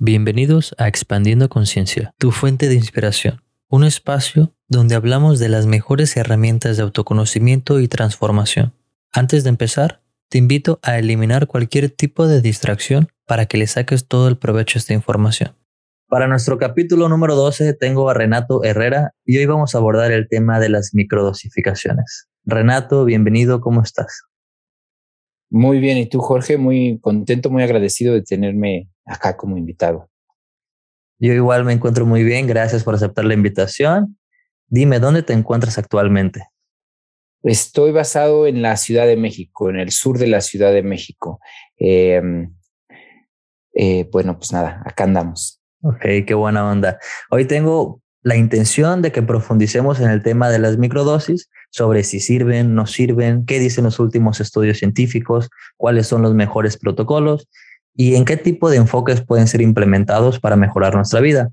Bienvenidos a Expandiendo Conciencia, tu fuente de inspiración, un espacio donde hablamos de las mejores herramientas de autoconocimiento y transformación. Antes de empezar, te invito a eliminar cualquier tipo de distracción para que le saques todo el provecho a esta información. Para nuestro capítulo número 12 tengo a Renato Herrera y hoy vamos a abordar el tema de las microdosificaciones. Renato, bienvenido, ¿cómo estás? Muy bien, y tú Jorge, muy contento, muy agradecido de tenerme acá como invitado. Yo igual me encuentro muy bien, gracias por aceptar la invitación. Dime, ¿dónde te encuentras actualmente? Estoy basado en la Ciudad de México, en el sur de la Ciudad de México. Em, eh, bueno, pues nada, acá andamos. Ok, qué buena onda. Hoy tengo la intención de que profundicemos en el tema de las microdosis, sobre si sirven, no sirven, qué dicen los últimos estudios científicos, cuáles son los mejores protocolos y en qué tipo de enfoques pueden ser implementados para mejorar nuestra vida.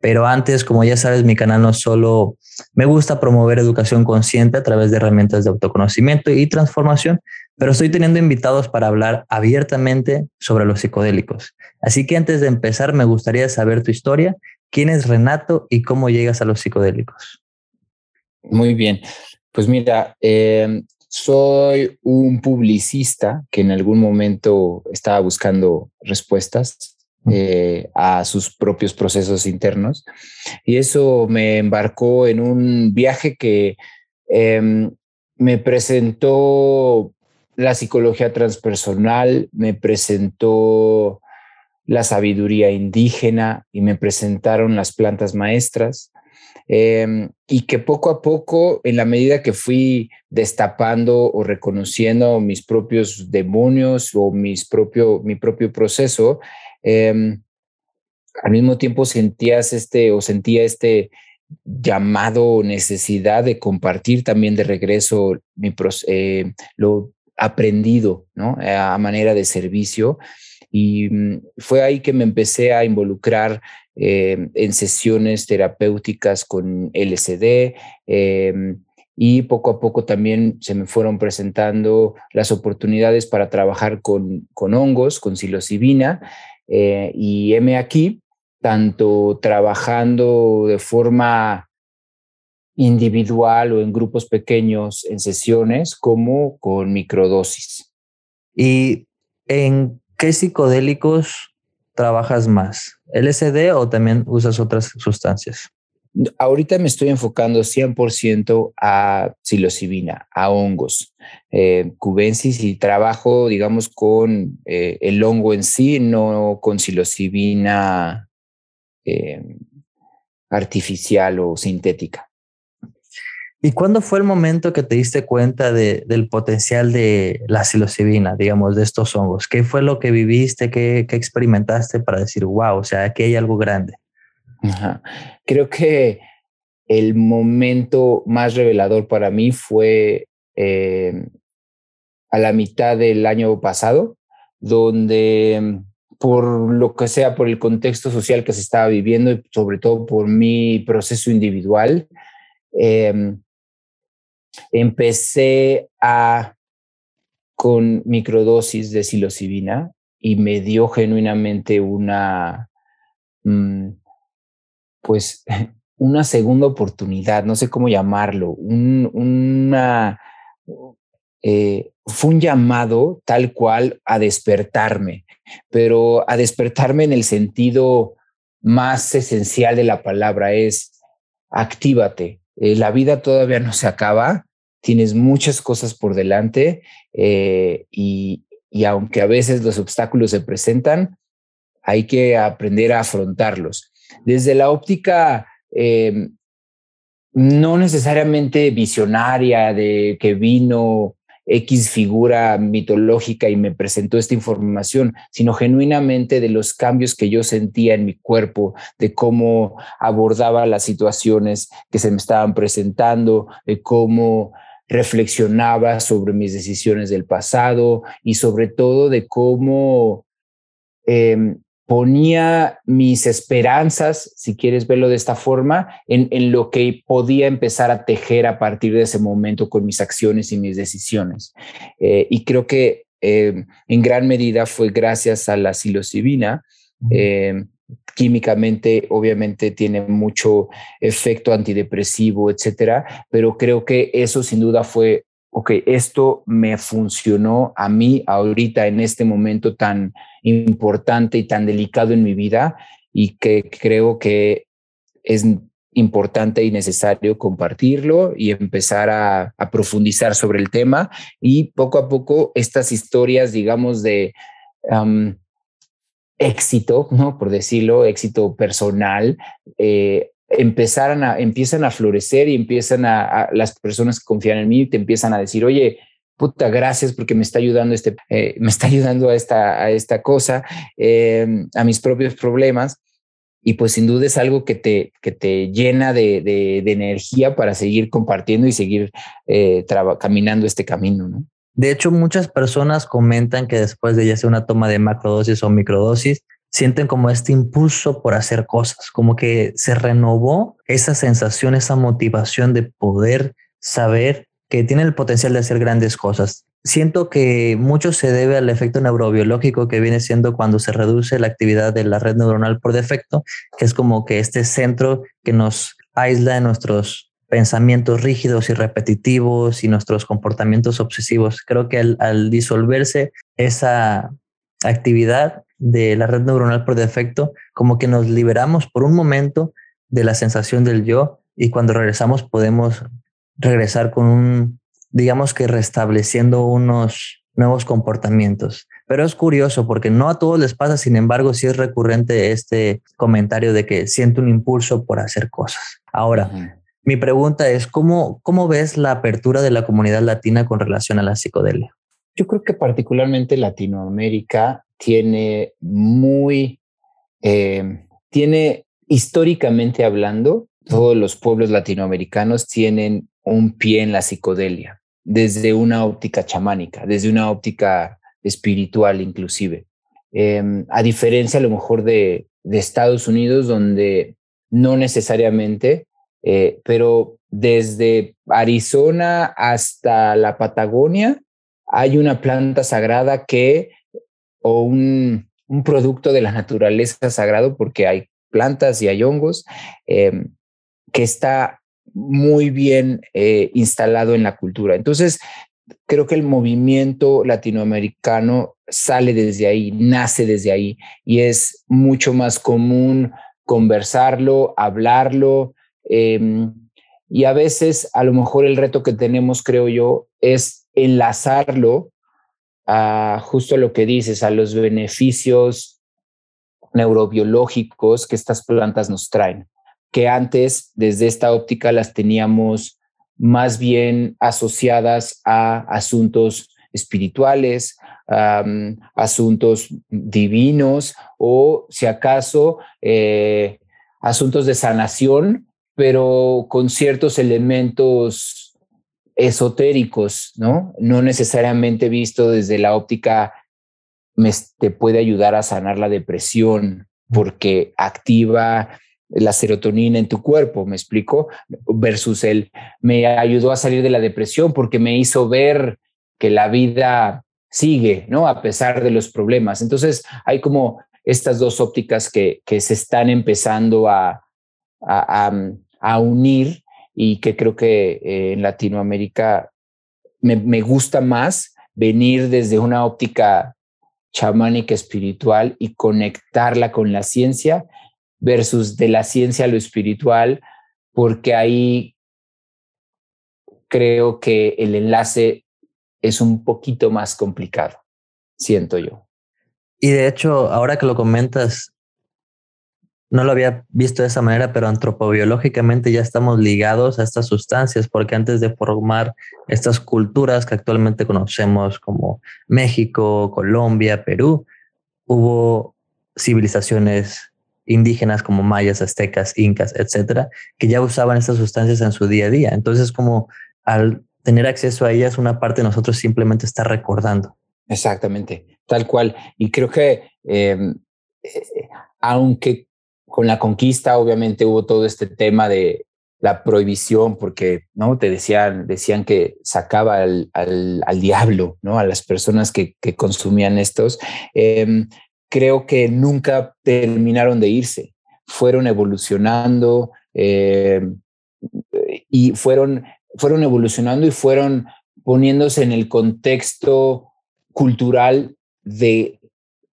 Pero antes, como ya sabes, mi canal no solo me gusta promover educación consciente a través de herramientas de autoconocimiento y transformación, pero estoy teniendo invitados para hablar abiertamente sobre los psicodélicos. Así que antes de empezar, me gustaría saber tu historia, quién es Renato y cómo llegas a los psicodélicos. Muy bien, pues mira, eh, soy un publicista que en algún momento estaba buscando respuestas eh, a sus propios procesos internos y eso me embarcó en un viaje que em, me presentó la psicología transpersonal, me presentó la sabiduría indígena y me presentaron las plantas maestras Em, y que poco a poco, en la medida que fui destapando o reconociendo mis propios demonios o mis propio, mi propio proceso, em, al mismo tiempo sentías este o sentía este llamado o necesidad de compartir también de regreso mi, eh, lo aprendido. A manera de servicio. Y mm, fue ahí que me empecé a involucrar eh, en sesiones terapéuticas con LSD. Em, y poco a poco también se me fueron presentando las oportunidades para trabajar con, con hongos, con psilocibina. Eh, y heme aquí, tanto trabajando de forma individual o en grupos pequeños en sesiones como con microdosis. ¿Y en qué psicodélicos trabajas más? ¿LSD o también usas otras sustancias? Ahorita me estoy enfocando 100% a psilocibina, a hongos, eh, cubensis y trabajo, digamos, con eh, el hongo en sí, no con psilocibina eh, artificial o sintética. ¿Y cuándo fue el momento que te diste cuenta de, del potencial de la psilocibina, digamos, de estos hongos? ¿Qué fue lo que viviste, qué, qué experimentaste para decir, wow, o sea, aquí hay algo grande? Creo que el momento más revelador para mí fue eh, a la mitad del año pasado, donde por lo que sea, por el contexto social que se estaba viviendo y sobre todo por mi proceso individual, eh, empecé a con microdosis de psilocibina y me dio genuinamente una, mm, pues, una segunda oportunidad, no sé cómo llamarlo, una, eh, fue un llamado tal cual a despertarme, pero a despertarme en el sentido más esencial de la palabra es actívate. Eh, la vida todavía no se acaba, tienes muchas cosas por delante eh, y, aunque a veces los obstáculos se presentan, hay que aprender a afrontarlos. Desde la óptica em, no necesariamente visionaria de que vino X figura mitológica y me presentó esta información, sino genuinamente de los cambios que yo sentía en mi cuerpo, de cómo abordaba las situaciones que se me estaban presentando, de cómo reflexionaba sobre mis decisiones del pasado y sobre todo de cómo em, ponía mis esperanzas, si quieres verlo de esta forma, en, en, lo que podía empezar a tejer a partir de ese momento con mis acciones y mis decisiones. Eh, y creo que em, en gran medida fue gracias a la psilocibina Eh, químicamente, obviamente, tiene mucho efecto antidepresivo, etcétera, pero creo que eso sin duda fue, ok, esto me funcionó a mí ahorita en este momento tan importante y tan delicado en mi vida y que creo que es importante y necesario compartirlo y empezar a, profundizar sobre el tema y poco a poco estas historias, digamos, de éxito, ¿no? Por decirlo, éxito personal, eh, empezaran a, empiezan a florecer y empiezan a, las personas que confían en mí te empiezan a decir, oye, puta, gracias porque me está ayudando este, eh, me está ayudando a esta, a esta cosa, em, a mis propios problemas y pues sin duda es algo que te, que te llena de, de, energía para seguir compartiendo y seguir eh, caminando este camino, ¿no? De hecho, muchas personas comentan que después de ya sea una toma de macrodosis o microdosis, sienten como este impulso por hacer cosas, como que se renovó esa sensación, esa motivación de poder saber que tiene el potencial de hacer grandes cosas siento que mucho se debe al efecto neurobiológico que viene siendo cuando se reduce la actividad de la red neuronal por defecto, que es como que este centro que nos aísla de nuestros pensamientos rígidos y repetitivos y nuestros comportamientos obsesivos. Creo que al, disolverse esa actividad de la red neuronal por defecto, como que nos liberamos por un momento de la sensación del yo y cuando regresamos podemos regresar con un digamos que restableciendo unos nuevos comportamientos. Pero es curioso porque no a todos les pasa, sin embargo, sí es recurrente este comentario de que siente un impulso por hacer cosas. Ahora, mi pregunta es, ¿cómo, ¿cómo ves la apertura de la comunidad latina con relación a la psicodelia? Yo creo que particularmente Latinoamérica tiene muy, eh, tiene históricamente hablando, todos los pueblos latinoamericanos tienen un pie en la psicodelia desde una óptica chamánica, desde una óptica espiritual inclusive. Em, a diferencia a lo mejor de, Estados Unidos, donde no necesariamente, eh, pero desde Arizona hasta la Patagonia hay una planta sagrada que, o un, producto de la naturaleza sagrado, porque hay plantas y hay hongos, em, que está muy bien eh, instalado en la cultura. Entonces, creo que el movimiento latinoamericano sale desde ahí, nace desde ahí y es mucho más común conversarlo, hablarlo. Em, y a veces, a lo mejor el reto que tenemos, creo yo, es enlazarlo a justo lo que dices, a los beneficios neurobiológicos que estas plantas nos traen que antes desde esta óptica las teníamos más bien asociadas a asuntos espirituales, asuntos divinos o si acaso eh, asuntos de sanación, pero con ciertos elementos esotéricos, ¿no? No necesariamente visto desde la óptica me, te puede ayudar a sanar la depresión porque activa la serotonina en tu cuerpo, me explico, versus el me ayudó a salir de la depresión porque me hizo ver que la vida sigue, ¿no? A pesar de los problemas. Entonces, hay como estas dos ópticas que, que se están empezando a, a, unir y que creo que eh, en Latinoamérica me, me gusta más venir desde una óptica chamánica espiritual y conectarla con la ciencia versus de la ciencia a lo espiritual, porque ahí creo que el enlace es un poquito más complicado, siento yo. Y de hecho, ahora que lo comentas, no lo había visto de esa manera, pero antropobiológicamente ya estamos ligados a estas sustancias, porque antes de formar estas culturas que actualmente conocemos como México, Colombia, Perú, hubo civilizaciones indígenas como mayas, aztecas, incas, etcétera, que ya usaban estas sustancias en su día a día. Entonces, como al tener acceso a ellas, una parte de nosotros simplemente está recordando. Exactamente, tal cual. Y creo que, em, eh, aunque con la conquista, obviamente hubo todo este tema de la prohibición, porque no te decían, decían que sacaba al, al, diablo, no a las personas que, consumían estos. Em, creo que nunca terminaron de irse, fueron evolucionando eh, y fueron, fueron evolucionando y fueron poniéndose en el contexto cultural de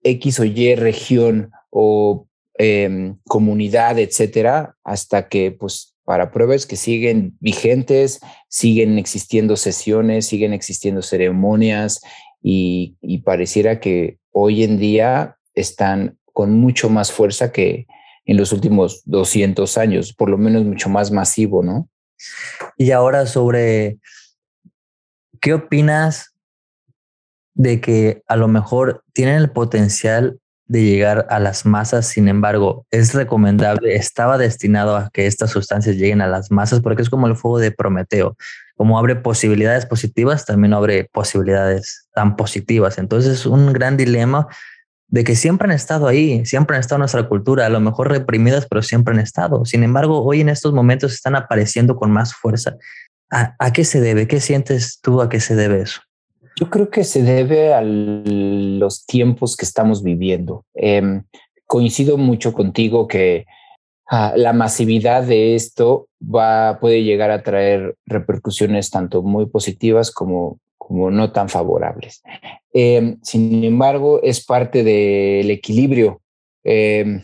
X o Y región o em, comunidad, etcétera, hasta que, pues, para pruebas que siguen vigentes, siguen existiendo sesiones, siguen existiendo ceremonias y, y pareciera que hoy en día están con mucho más fuerza que en los últimos 200 años, por lo menos mucho más masivo, ¿no? Y ahora sobre, ¿qué opinas de que a lo mejor tienen el potencial de llegar a las masas, sin embargo, es recomendable, estaba destinado a que estas sustancias lleguen a las masas porque es como el fuego de Prometeo, como abre posibilidades positivas, también abre posibilidades tan positivas. Entonces es un gran dilema de que siempre han estado ahí, siempre han estado en nuestra cultura, a lo mejor reprimidas, pero siempre han estado. Sin embargo, hoy en estos momentos están apareciendo con más fuerza. ¿A, a qué se debe? ¿Qué sientes tú a qué se debe eso? Yo creo que se debe a los tiempos que estamos viviendo. Em, coincido mucho contigo que ah, la masividad de esto va, puede llegar a traer repercusiones tanto muy positivas como, como no tan favorables. Em, sin embargo, es parte del equilibrio. Em,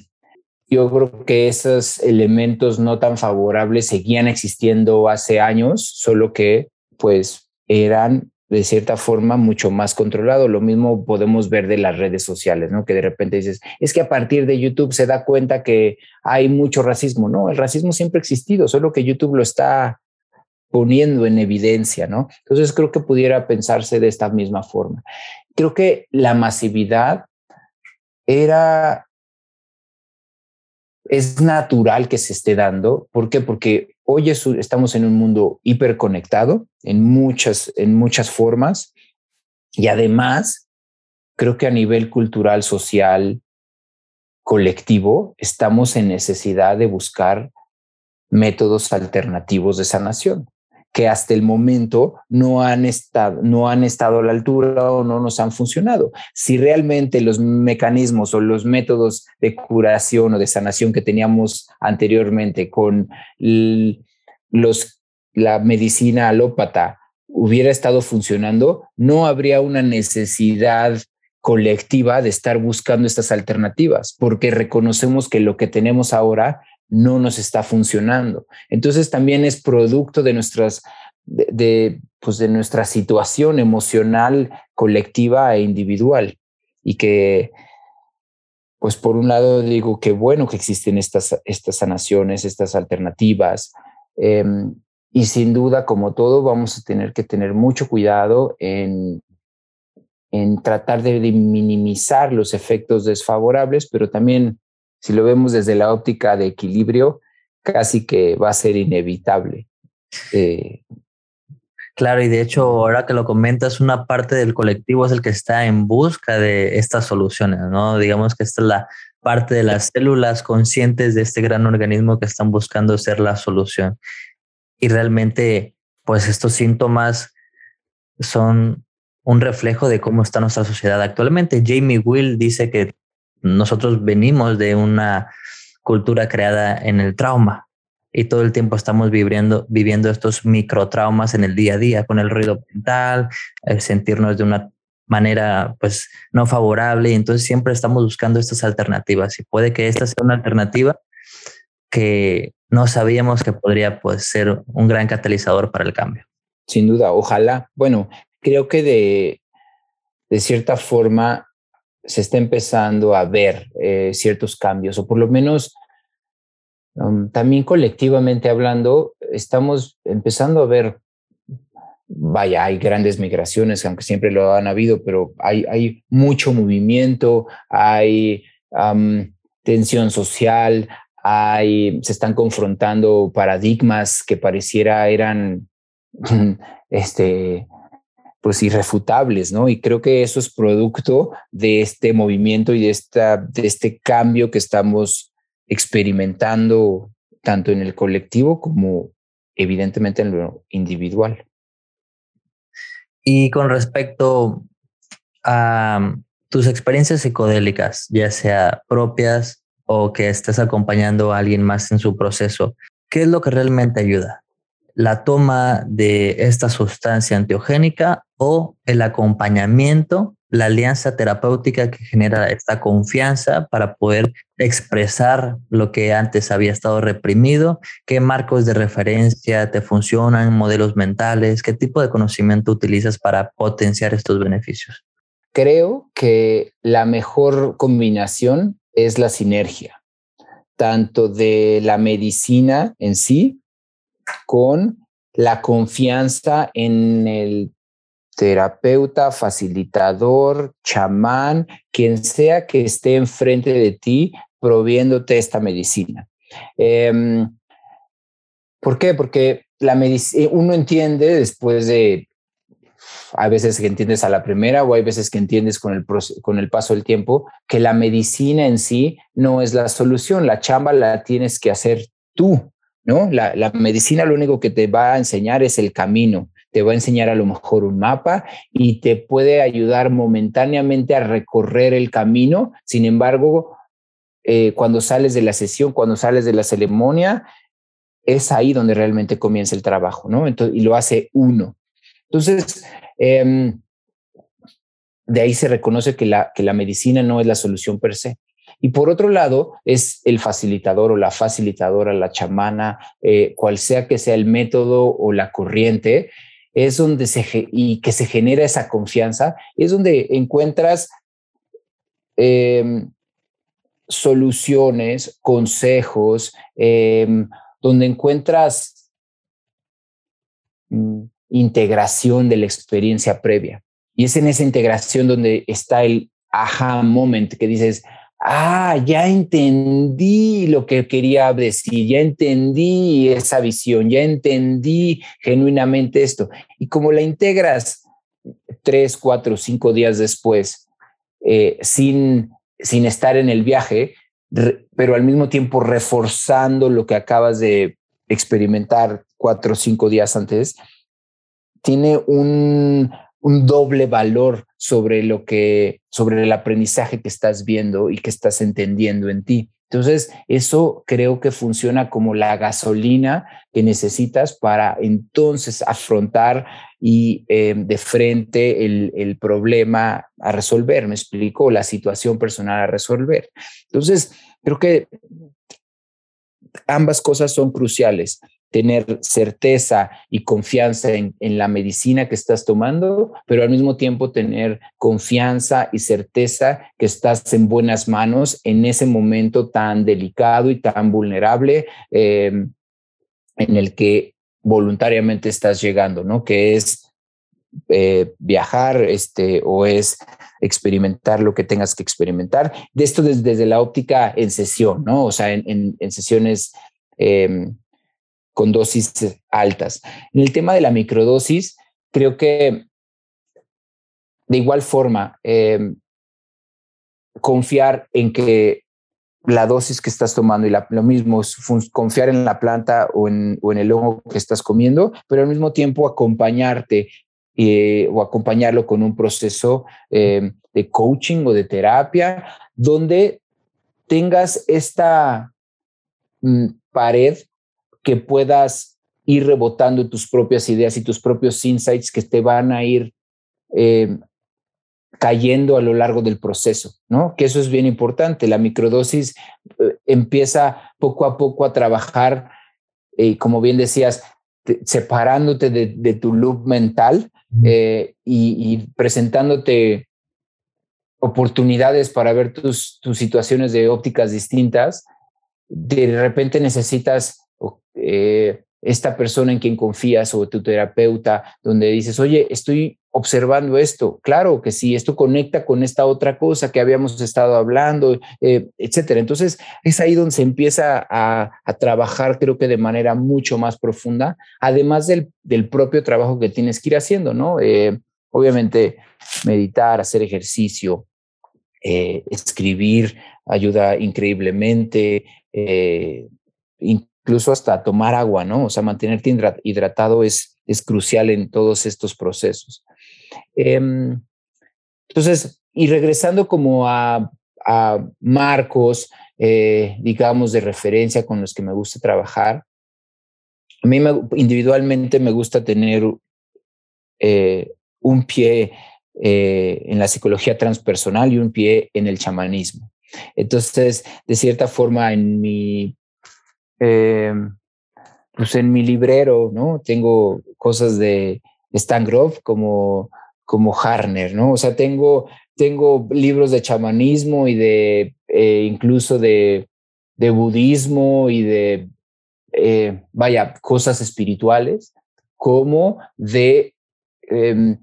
yo creo que esos elementos no tan favorables seguían existiendo hace años, solo que pues eran de cierta forma mucho más controlado. Lo mismo podemos ver de las redes sociales, ¿no? Que de repente dices, es que a partir de YouTube se da cuenta que hay mucho racismo, ¿no? El racismo siempre ha existido, solo que YouTube lo está poniendo en evidencia, ¿no? Entonces creo que pudiera pensarse de esta misma forma. Creo que la masividad era es natural que se esté dando. ¿Por qué? Porque hoy estamos en un mundo hiperconectado en muchas, en muchas formas y además creo que a nivel cultural, social, colectivo, estamos en necesidad de buscar métodos alternativos de sanación que hasta el momento no han, estado, no han estado a la altura o no nos han funcionado. Si realmente los mecanismos o los métodos de curación o de sanación que teníamos anteriormente con la medicina alópata hubiera estado funcionando, no habría una necesidad colectiva de estar buscando estas alternativas, porque reconocemos que lo que tenemos ahora no nos está funcionando. Entonces también es producto de nuestras, de, pues de nuestra situación emocional colectiva e individual. Y que, pues por un lado digo que bueno que existen estas, estas sanaciones, estas alternativas. Em, y sin duda, como todo, vamos a tener que tener mucho cuidado en, en tratar de minimizar los efectos desfavorables, pero también si lo vemos desde la óptica de equilibrio, casi que va a ser inevitable. Eh, claro, y de hecho, ahora que lo comentas, una parte del colectivo es el que está en busca de estas soluciones, ¿no? Digamos que esta es la parte de las células conscientes de este gran organismo que están buscando ser la solución. Y realmente, pues estos síntomas son un reflejo de cómo está nuestra sociedad actualmente. Jamie Will dice que nosotros venimos de una cultura creada en el trauma y todo el tiempo estamos viviendo, viviendo estos microtraumas en el día a día con el ruido mental, el sentirnos de una manera pues no favorable y entonces siempre estamos buscando estas alternativas y puede que esta sea una alternativa que no sabíamos que podría pues, ser un gran catalizador para el cambio. Sin duda, ojalá. Bueno, creo que de, de cierta forma se está empezando a ver eh, ciertos cambios, o por lo menos um, también colectivamente hablando, estamos empezando a ver, vaya, hay grandes migraciones, aunque siempre lo han habido, pero hay, hay mucho movimiento, hay um, tensión social, hay, se están confrontando paradigmas que pareciera eran este, pues irrefutables, ¿no? Y creo que eso es producto de este movimiento y de, esta, de este cambio que estamos experimentando tanto en el colectivo como evidentemente en lo individual. Y con respecto a tus experiencias psicodélicas, ya sea propias o que estés acompañando a alguien más en su proceso, ¿qué es lo que realmente ayuda? ¿La toma de esta sustancia antiogénica o el acompañamiento, la alianza terapéutica que genera esta confianza para poder expresar lo que antes había estado reprimido? ¿Qué marcos de referencia te funcionan, modelos mentales? ¿Qué tipo de conocimiento utilizas para potenciar estos beneficios? Creo que la mejor combinación es la sinergia, tanto de la medicina en sí con la confianza en el terapeuta, facilitador, chamán, quien sea que esté enfrente de ti proviéndote esta medicina. Em, ¿Por qué? Porque la uno entiende después de hay veces que entiendes a la primera o hay veces que entiendes con el, con el paso del tiempo que la medicina en sí no es la solución, la chamba la tienes que hacer tú, ¿no? La, la medicina lo único que te va a enseñar es el camino, te va a enseñar a lo mejor un mapa y te puede ayudar momentáneamente a recorrer el camino, sin embargo, eh, cuando sales de la sesión, cuando sales de la ceremonia, es ahí donde realmente comienza el trabajo, ¿no? Entonces, y lo hace uno. Entonces, em, de ahí se reconoce que la, que la medicina no es la solución per se. Y por otro lado, es el facilitador o la facilitadora, la chamana, eh, cual sea que sea el método o la corriente, es donde se, y que se genera esa confianza, es donde encuentras em, soluciones, consejos, em, donde encuentras mm, integración de la experiencia previa. Y es en esa integración donde está el aha moment que dices, ah, ya entendí lo que quería decir, ya entendí esa visión, ya entendí genuinamente esto. Y como la integras tres, cuatro, cinco días después, eh, sin, sin estar en el viaje, pero al mismo tiempo reforzando lo que acabas de experimentar cuatro o cinco días antes, tiene un, un doble valor sobre lo que, sobre el aprendizaje que estás viendo y que estás entendiendo en ti. Entonces, eso creo que funciona como la gasolina que necesitas para entonces afrontar y eh, de frente el, el, problema a resolver, me explico, la situación personal a resolver. Entonces, creo que ambas cosas son cruciales tener certeza y confianza en, la medicina que estás tomando, pero al mismo tiempo tener confianza y certeza que estás en buenas manos en ese momento tan delicado y tan vulnerable em, en el que voluntariamente estás llegando, ¿no? Que es eh, viajar este, o es experimentar lo que tengas que experimentar. De esto desde, la óptica en sesión, ¿no? O sea, en, en, sesiones em, con dosis altas. En el tema de la microdosis, creo que de igual forma, em, confiar en que la dosis que estás tomando y lo mismo es confiar en la planta o en, en, el hongo que estás comiendo, pero al mismo tiempo acompañarte eh, o acompañarlo con un proceso em, de coaching o de terapia donde tengas esta mm, pared que puedas ir rebotando tus propias ideas y tus propios insights que te van a ir eh, cayendo a lo largo del proceso, ¿no? Que eso es bien importante. La microdosis eh, empieza poco a poco a trabajar, y como bien decías, separándote de, tu loop mental eh, y, y, presentándote oportunidades para ver tus, tus situaciones de ópticas distintas. De repente necesitas eh, esta persona en quien confías o tu terapeuta, donde dices, oye, estoy observando esto. Claro que sí, esto conecta con esta otra cosa que habíamos estado hablando, eh, etcétera. Entonces, es ahí donde se empieza a, trabajar, creo que de manera mucho más profunda, además del, propio trabajo que tienes que ir haciendo, ¿no? Eh, obviamente, meditar, hacer ejercicio, escribir ayuda increíblemente incluso hasta tomar agua, ¿no? O sea, mantenerte hidratado es, es crucial en todos estos procesos. Em, entonces, y regresando como a, marcos, eh, digamos, de referencia con los que me gusta trabajar, a mí individualmente me gusta tener eh, un pie eh, en la psicología transpersonal y un pie en el chamanismo. Entonces, de cierta forma, en mi, pues en mi librero, ¿no? Tengo cosas de Stan Grove como, como Harner, ¿no? O sea, tengo, tengo libros de chamanismo y de eh, incluso de, de, budismo y de, eh, vaya, cosas espirituales, como de, em,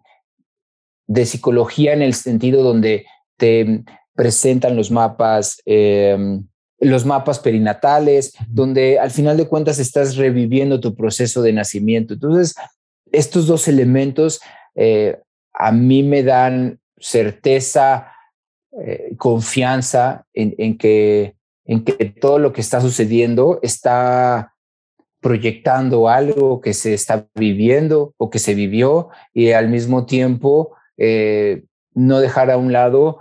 de psicología en el sentido donde te presentan los mapas, em, los mapas perinatales, donde al final de cuentas estás reviviendo tu proceso de nacimiento. Entonces, estos dos elementos eh, a mí me dan certeza, eh, confianza en, que, en que todo lo que está sucediendo está proyectando algo que se está viviendo o que se vivió y al mismo tiempo eh, no dejar a un lado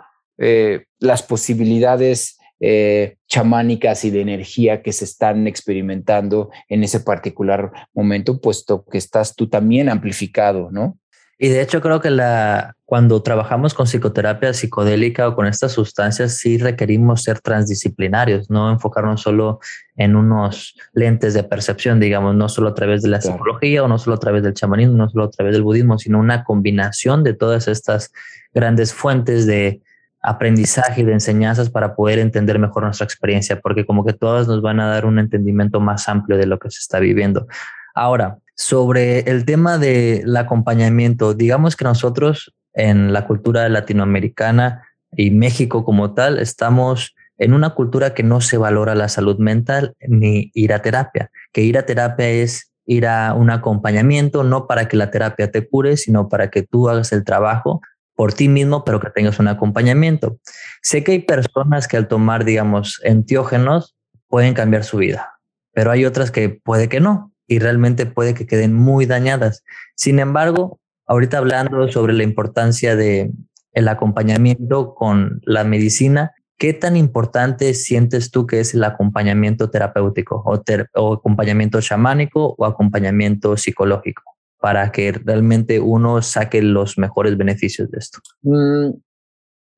las posibilidades chamánicas y de energía que se están experimentando en ese particular momento, puesto que estás tú también amplificado, ¿no? Y de hecho creo que la, cuando trabajamos con psicoterapia psicodélica o con estas sustancias, sí requerimos ser transdisciplinarios, no enfocarnos solo en unos lentes de percepción, digamos, no solo a través de la psicología o no solo a través del chamanismo, no solo a través del budismo, sino una combinación de todas estas grandes fuentes de aprendizaje y de enseñanzas para poder entender mejor nuestra experiencia, porque como que todas nos van a dar un entendimiento más amplio de lo que se está viviendo. Ahora, sobre el tema del acompañamiento, digamos que nosotros en la cultura latinoamericana y México como tal, estamos en una cultura que no se valora la salud mental ni ir a terapia, que ir a terapia es ir a un acompañamiento, no para que la terapia te cure, sino para que tú hagas el trabajo por ti mismo, pero que tengas un acompañamiento. Sé que hay personas que al tomar, digamos, entiógenos pueden cambiar su vida, pero hay otras que puede que no y realmente puede que queden muy dañadas. Sin embargo, ahorita hablando sobre la importancia de el acompañamiento con la medicina, ¿qué tan importante sientes tú que es el acompañamiento terapéutico o, o acompañamiento chamánico o acompañamiento psicológico para que realmente uno saque los mejores beneficios de esto? Mm,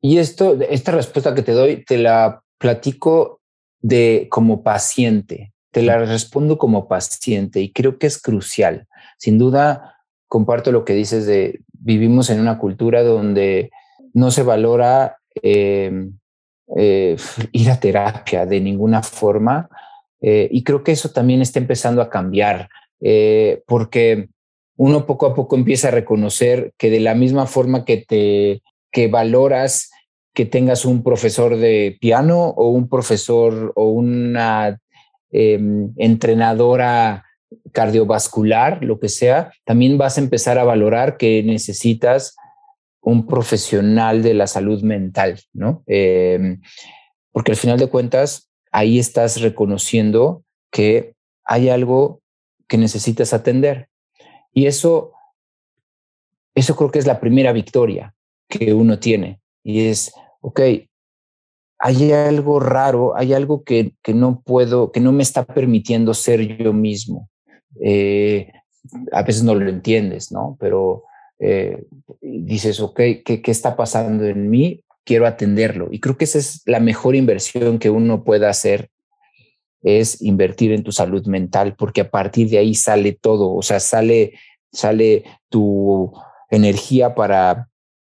y esto, esta respuesta que te doy, te la platico de como paciente, te la respondo como paciente y creo que es crucial. Sin duda, comparto lo que dices de vivimos en una cultura donde no se valora eh, eh, ir a terapia de ninguna forma eh, y creo que eso también está empezando a cambiar porque uno poco a poco empieza a reconocer que de la misma forma que te que valoras que tengas un profesor de piano o un profesor o una Em, entrenadora cardiovascular, lo que sea, también vas a empezar a valorar que necesitas un profesional de la salud mental, ¿no? Em, porque al final de cuentas, ahí estás reconociendo que hay algo que necesitas atender. Y eso, eso creo que es la primera victoria que uno tiene. Y es, ok, hay algo raro, hay algo que, que, no puedo, que no me está permitiendo ser yo mismo. Eh, a veces no lo entiendes, ¿no? Pero eh, dices, ok, ¿qué, ¿qué está pasando en mí? Quiero atenderlo. Y creo que esa es la mejor inversión que uno pueda hacer, es invertir en tu salud mental, porque a partir de ahí sale todo, o sea, sale, sale tu energía para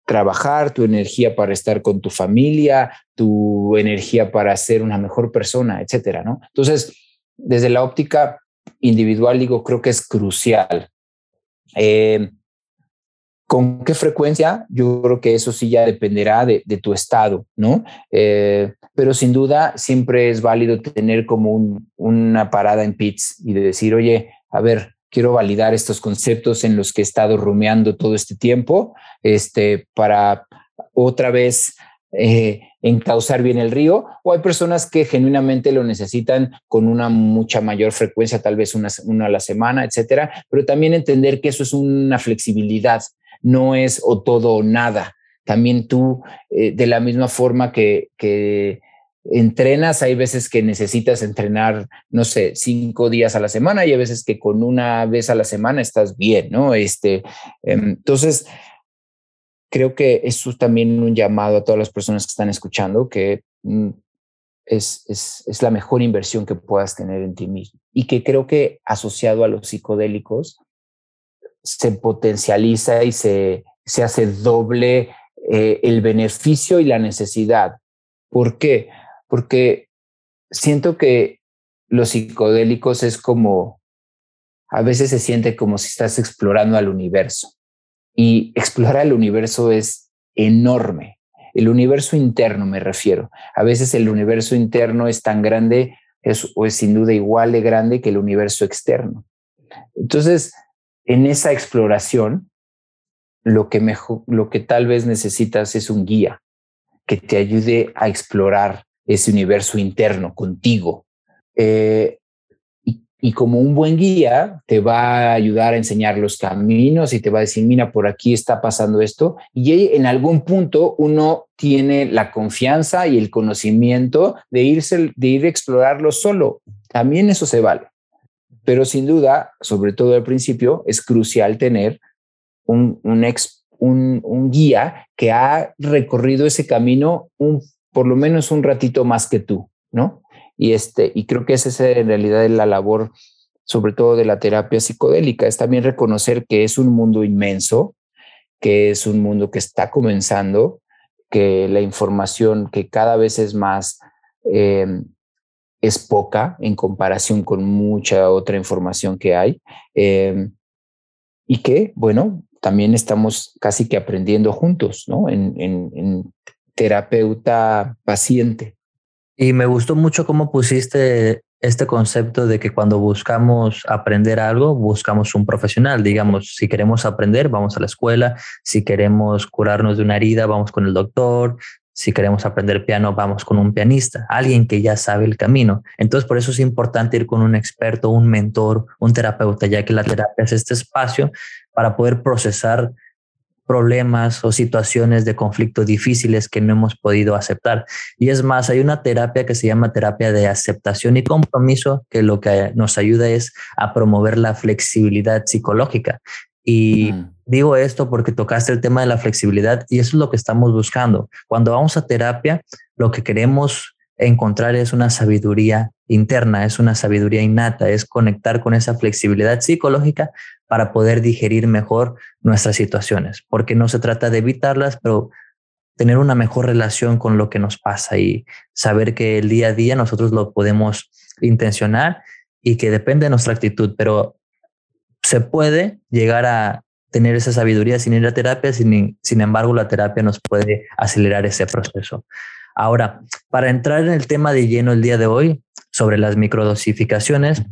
trabajar, tu energía para estar con tu familia, tu energía para ser una mejor persona, etcétera, ¿no? Entonces, desde la óptica individual, digo, creo que es crucial. Eh, ¿Con qué frecuencia? Yo creo que eso sí ya dependerá de, tu estado, ¿no? Eh, pero sin duda siempre es válido tener como una parada en pits y de decir, oye, a ver, quiero validar estos conceptos en los que he estado rumeando todo este tiempo, este, para otra vez eh, encauzar bien el río, o hay personas que genuinamente lo necesitan con una mucha mayor frecuencia, tal vez una, una a la semana, etcétera, pero también entender que eso es una flexibilidad, no es o todo o nada. también tú, eh, de la misma forma que, entrenas, hay veces que necesitas entrenar, no sé, cinco días a la semana y hay veces que con una vez a la semana estás bien, ¿no? Este, em, entonces, creo que eso es también un llamado a todas las personas que están escuchando, que mm, es, es, es, la mejor inversión que puedas tener en ti mismo. Y que creo que asociado a los psicodélicos se potencializa y se, se hace doble eh, el beneficio y la necesidad. ¿Por qué? Porque siento que los psicodélicos es como, a veces se siente como si estás explorando al universo. Y explorar el universo es enorme. El universo interno me refiero. A veces el universo interno es tan grande es, o es sin duda igual de grande que el universo externo. Entonces, en esa exploración, lo que, mejor, lo que tal vez necesitas es un guía que te ayude a explorar ese universo interno contigo. Eh, y como un buen guía te va a ayudar a enseñar los caminos y te va a decir, mira, por aquí está pasando esto. Y en algún punto uno tiene la confianza y el conocimiento de, irse, de ir a explorarlo solo. También eso se vale. Pero sin duda, sobre todo al principio, es crucial tener un, un, ex, un, un guía que ha recorrido ese camino un, por lo menos un ratito más que tú, ¿no? Y, este, y creo que esa es en realidad la labor, sobre todo de la terapia psicodélica, es también reconocer que es un mundo inmenso, que es un mundo que está comenzando, que la información que cada vez es más em, es poca en comparación con mucha otra información que hay. Em, y que, bueno, también estamos casi que aprendiendo juntos, ¿no? En, en, en terapeuta paciente. Y me gustó mucho cómo pusiste este concepto de que cuando buscamos aprender algo, buscamos un profesional. Digamos, si queremos aprender, vamos a la escuela. Si queremos curarnos de una herida, vamos con el doctor. Si queremos aprender piano, vamos con un pianista, alguien que ya sabe el camino. Entonces, por eso es importante ir con un experto, un mentor, un terapeuta, ya que la terapia es este espacio para poder procesar problemas o situaciones de conflicto difíciles que no hemos podido aceptar. Y es más, hay una terapia que se llama terapia de aceptación y compromiso, que lo que nos ayuda es a promover la flexibilidad psicológica. Y digo esto porque tocaste el tema de la flexibilidad y eso es lo que estamos buscando. Cuando vamos a terapia, lo que queremos encontrar es una sabiduría interna, es una sabiduría innata, es conectar con esa flexibilidad psicológica para poder digerir mejor nuestras situaciones, porque no se trata de evitarlas, pero tener una mejor relación con lo que nos pasa y saber que el día a día nosotros lo podemos intencionar y que depende de nuestra actitud, pero se puede llegar a tener esa sabiduría sin ir a terapia, sin, sin embargo la terapia nos puede acelerar ese proceso. Ahora, para entrar en el tema de lleno el día de hoy sobre las microdosificaciones,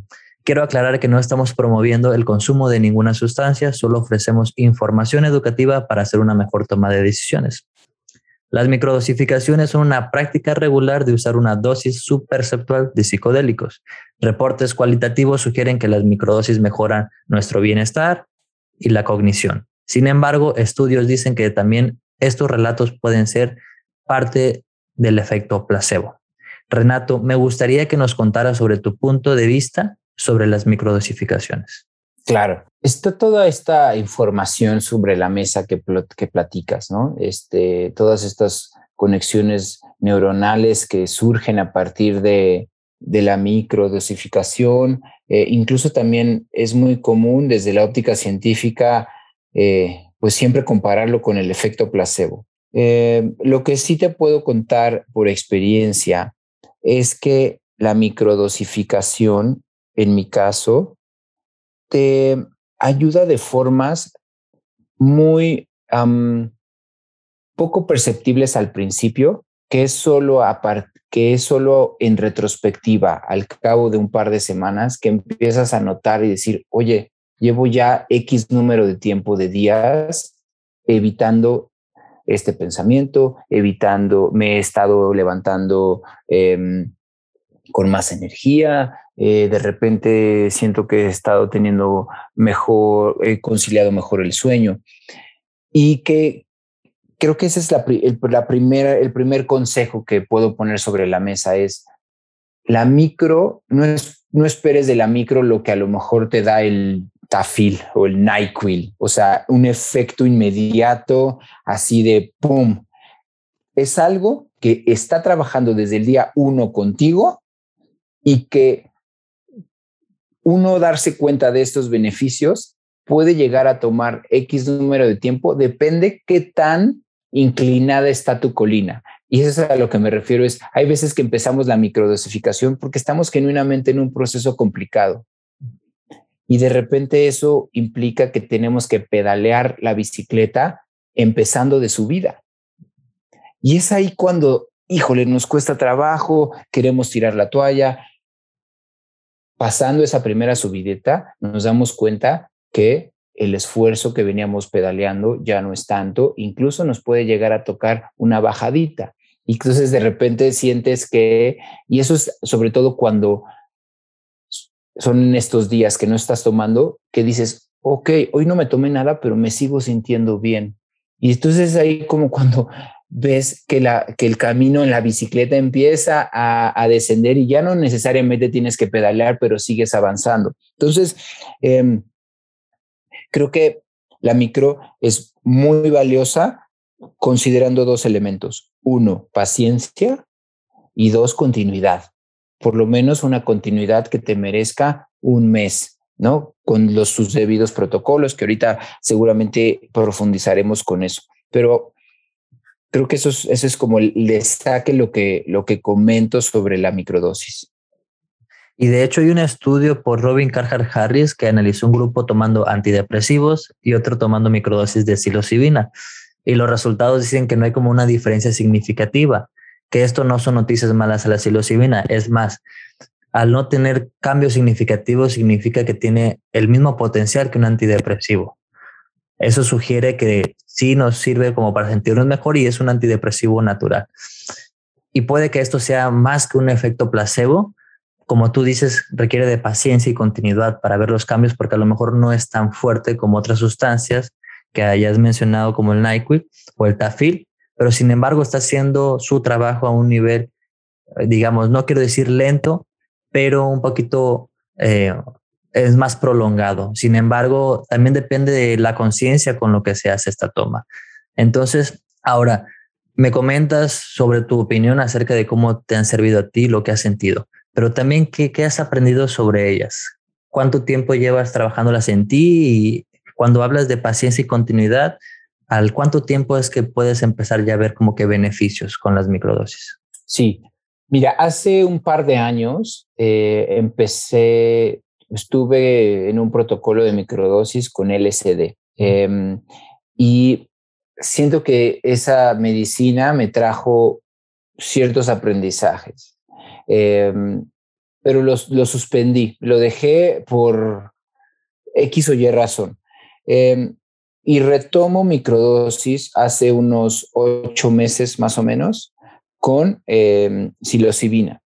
Quiero aclarar que no estamos promoviendo el consumo de ninguna sustancia, solo ofrecemos información educativa para hacer una mejor toma de decisiones. Las microdosificaciones son una práctica regular de usar una dosis subperceptual de psicodélicos. Reportes cualitativos sugieren que las microdosis mejoran nuestro bienestar y la cognición. Sin embargo, estudios dicen que también estos relatos pueden ser parte del efecto placebo. Renato, me gustaría que nos contara sobre tu punto de vista sobre las microdosificaciones. Claro, está toda esta información sobre la mesa que, platicas, ¿no? Este, todas estas conexiones neuronales que surgen a partir de, de la microdosificación. Eh, incluso también es muy común desde la óptica científica, eh, pues siempre compararlo con el efecto placebo. Eh, lo que sí te puedo contar por experiencia es que la microdosificación en mi caso, te ayuda de formas muy poco perceptibles al principio, que es solo que es solo en retrospectiva, al cabo de un par de semanas, que empiezas a notar y decir, oye, llevo ya X número de tiempo de días evitando este pensamiento, evitando, me he estado levantando em, con más energía, eh, de repente siento que he estado teniendo mejor, he conciliado mejor el sueño y que creo que ese es la, el, la primera, el primer consejo que puedo poner sobre la mesa es la micro, no, es, no esperes de la micro lo que a lo mejor te da el tafil o el NyQuil, o sea, un efecto inmediato así de pum. Es algo que está trabajando desde el día uno contigo y que uno darse cuenta de estos beneficios puede llegar a tomar X número de tiempo, depende qué tan inclinada está tu colina. Y eso es a lo que me refiero, es, hay veces que empezamos la microdosificación porque estamos genuinamente en un proceso complicado. Y de repente eso implica que tenemos que pedalear la bicicleta empezando de subida. Y es ahí cuando, híjole, nos cuesta trabajo, queremos tirar la toalla. Pasando esa primera subideta, nos damos cuenta que el esfuerzo que veníamos pedaleando ya no es tanto, incluso nos puede llegar a tocar una bajadita. Y entonces de repente sientes que, y eso es sobre todo cuando son estos días que no estás tomando, que dices, ok, hoy no me tomé nada, pero me sigo sintiendo bien. Y entonces ahí como cuando ves que, la, que el camino en la bicicleta empieza a, descender y ya no necesariamente tienes que pedalear, pero sigues avanzando. Entonces, em, creo que la micro es muy valiosa considerando dos elementos. Uno, paciencia y dos, continuidad. Por lo menos una continuidad que te merezca un mes, ¿no? Con los sus debidos protocolos, que ahorita seguramente profundizaremos con eso. Pero creo que eso es, eso es como el destaque lo que, lo que comento sobre la microdosis. Y de hecho hay un estudio por Robin Carhart Harris que analizó un grupo tomando antidepresivos y otro tomando microdosis de psilocibina y los resultados dicen que no hay como una diferencia significativa, que esto no son noticias malas a la psilocibina, es más, al no tener cambios significativos significa que tiene el mismo potencial que un antidepresivo. Eso sugiere que sí nos sirve como para sentirnos mejor y es un antidepresivo natural. Y puede que esto sea más que un efecto placebo, como tú dices, requiere de paciencia y continuidad para ver los cambios porque a lo mejor no es tan fuerte como otras sustancias que hayas mencionado como el NyQuil o el Tafil, pero sin embargo está haciendo su trabajo a un nivel, eh, digamos, no quiero decir lento, pero un poquito eh, es más prolongado. Sin embargo, también depende de la conciencia con lo que se hace esta toma. Entonces, ahora, me comentas sobre tu opinión acerca de cómo te han servido a ti, lo que has sentido, pero también qué, qué has aprendido sobre ellas. ¿Cuánto tiempo llevas trabajándolas en ti cuando hablas de paciencia y continuidad, ¿al cuánto tiempo es que puedes empezar ya a ver como que beneficios con las microdosis? Sí, mira, hace un par de años eh, empecé, estuve en un protocolo de microdosis con LSD em, y siento que esa medicina me trajo ciertos aprendizajes, em, pero los, lo suspendí, lo dejé por X o Y razón. Em, y retomo microdosis hace unos ocho meses más o menos con psilocibina.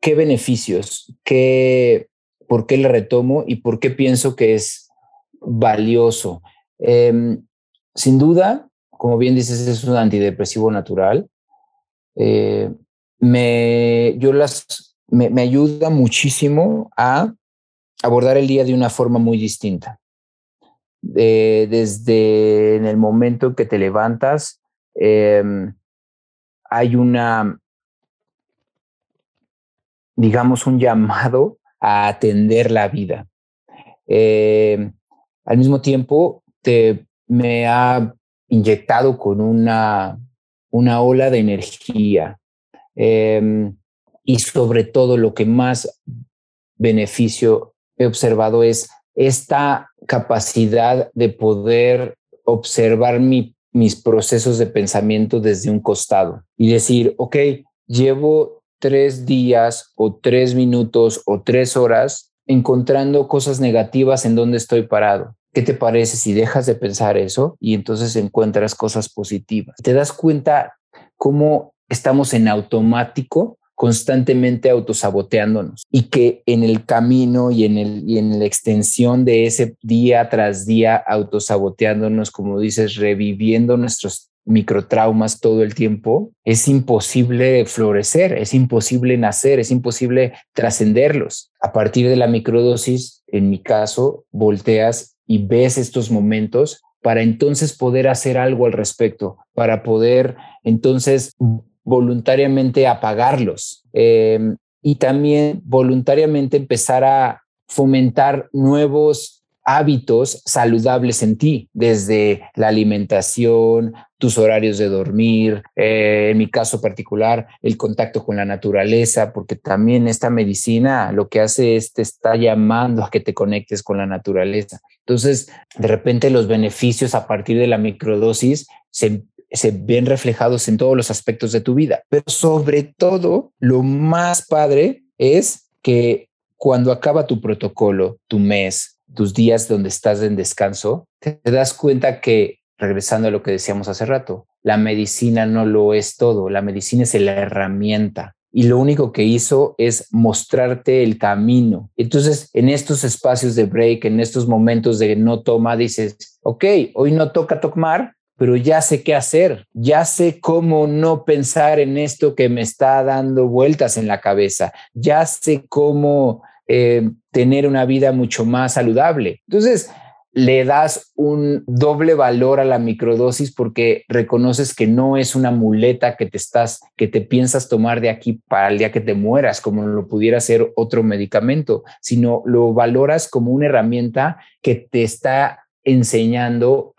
¿Qué beneficios? ¿Qué, ¿Por qué le retomo y por qué pienso que es valioso? sin duda, como bien dices, es un antidepresivo natural. Eh, me, yo las, me, me ayuda muchísimo a abordar el día de una forma muy distinta. desde en el momento que te levantas, em, hay una, digamos, un llamado a atender la vida. Em, al mismo tiempo, me ha inyectado con una, una ola de energía. Em, y sobre todo lo que más beneficio he observado es esta capacidad de poder observar mis procesos de pensamiento desde un costado y decir, ok, llevo tres días o tres minutos o tres horas encontrando cosas negativas en donde estoy parado. ¿Qué te parece si dejas de pensar eso y entonces encuentras cosas positivas? Te das cuenta cómo estamos en automático constantemente autosaboteándonos y que en el camino y en, el, y en la extensión de ese día tras día autosaboteándonos, como dices, reviviendo nuestros microtraumas todo el tiempo, es imposible florecer, es imposible nacer, es imposible trascenderlos. A partir de la microdosis, en mi caso, volteas y ves estos momentos para entonces poder hacer algo al respecto, para poder entonces voluntariamente apagarlos em, y también voluntariamente empezar a fomentar nuevos hábitos saludables en ti, desde la alimentación, tus horarios de dormir, eh, en mi caso particular, el contacto con la naturaleza, porque también esta medicina lo que hace es te está llamando a que te conectes con la naturaleza. Entonces, de repente los beneficios a partir de la microdosis se se ven reflejados en todos los aspectos de tu vida. Pero sobre todo, lo más padre es que cuando acaba tu protocolo, tu mes, tus días donde estás en descanso, te das cuenta que, regresando a lo que decíamos hace rato, la medicina no lo es todo, la medicina es la herramienta y lo único que hizo es mostrarte el camino. Entonces, en estos espacios de break, en estos momentos de no toma, dices, ok, hoy no toca tomar, pero ya sé qué hacer, ya sé cómo no pensar en esto que me está dando vueltas en la cabeza, ya sé cómo eh, tener una vida mucho más saludable. Entonces, le das un doble valor a la microdosis porque reconoces que no es una muleta que te estás, que te piensas tomar de aquí para el día que te mueras, como lo pudiera ser otro medicamento, sino lo valoras como una herramienta que te está enseñando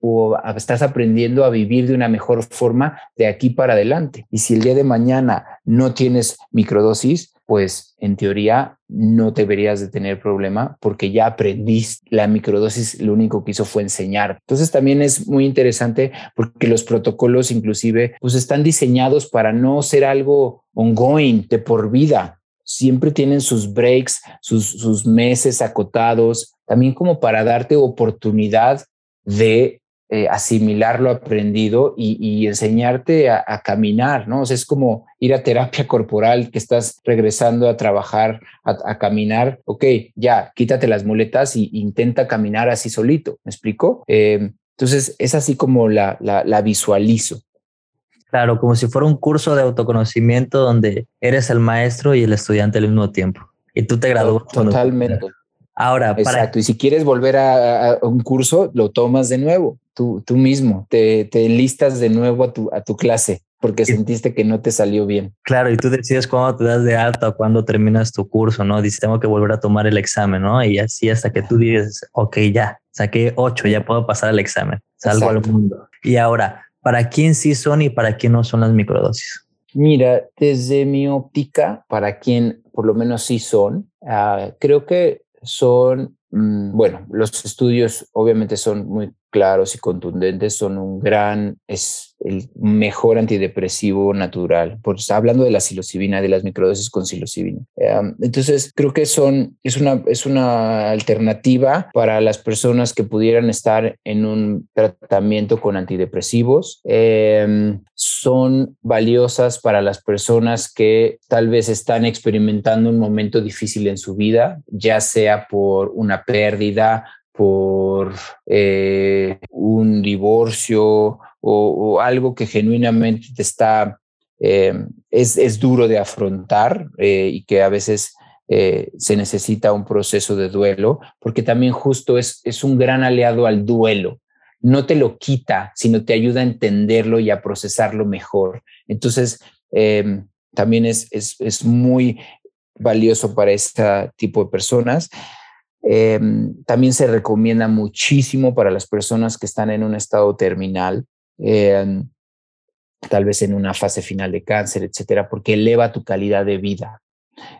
o estás aprendiendo a vivir de una mejor forma de aquí para adelante. Y si el día de mañana no tienes microdosis, pues en teoría no deberías de tener problema porque ya aprendiste. La microdosis lo único que hizo fue enseñar. Entonces también es muy interesante porque los protocolos inclusive pues están diseñados para no ser algo ongoing de por vida. Siempre tienen sus breaks, sus, sus meses acotados, también como para darte oportunidad de eh, asimilar lo aprendido y, enseñarte a, caminar, ¿no? Es como ir a terapia corporal que estás regresando a trabajar, a, caminar, ok, ya, quítate las muletas e intenta caminar así solito, ¿me explico? Eh, entonces, es así como la, la, visualizo. Claro, como si fuera un curso de autoconocimiento donde eres el maestro y el estudiante al mismo tiempo. Y tú te gradúas. Totalmente. Ahora, Exacto. Y si quieres volver a, un curso, lo tomas de nuevo, tú, tú mismo, te, te enlistas de nuevo a tu, a tu clase porque sentiste que no te salió bien. Claro, y tú decides cuándo te das de alta o cuándo terminas tu curso, ¿no? Dices, tengo que volver a tomar el examen, ¿no? Y así hasta que tú dices, ok, ya, saqué ocho, ya puedo pasar el examen, salgo al mundo. Y ahora, ¿para quién sí son y para quién no son las microdosis? Mira, desde mi óptica, para quién por lo menos sí son, ah, creo que son, mm, bueno, los estudios obviamente son muy claros y contundentes, son un gran, es el mejor antidepresivo natural, por hablando de la psilocibina, de las microdosis con psilocibina. entonces, creo que son, es una, es una alternativa para las personas que pudieran estar en un tratamiento con antidepresivos. Em, son valiosas para las personas que tal vez están experimentando un momento difícil en su vida, ya sea por una pérdida, por eh, un divorcio o, algo que genuinamente te está, eh, es, duro de afrontar eh, y que a veces se necesita un proceso de duelo, porque también justo es, es un gran aliado al duelo. No te lo quita, sino te ayuda a entenderlo y a procesarlo mejor. Entonces, también es, es, es muy valioso para este tipo de personas. Em, también se recomienda muchísimo para las personas que están en un estado terminal, em, tal vez en una fase final de cáncer, etcétera, porque eleva tu calidad de vida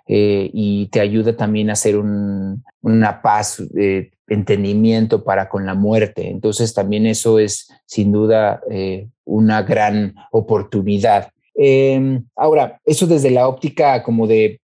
eh, y te ayuda también a hacer un, una paz, de entendimiento para con la muerte. Entonces también eso es sin duda eh, una gran oportunidad. Em, ahora, eso desde la óptica como de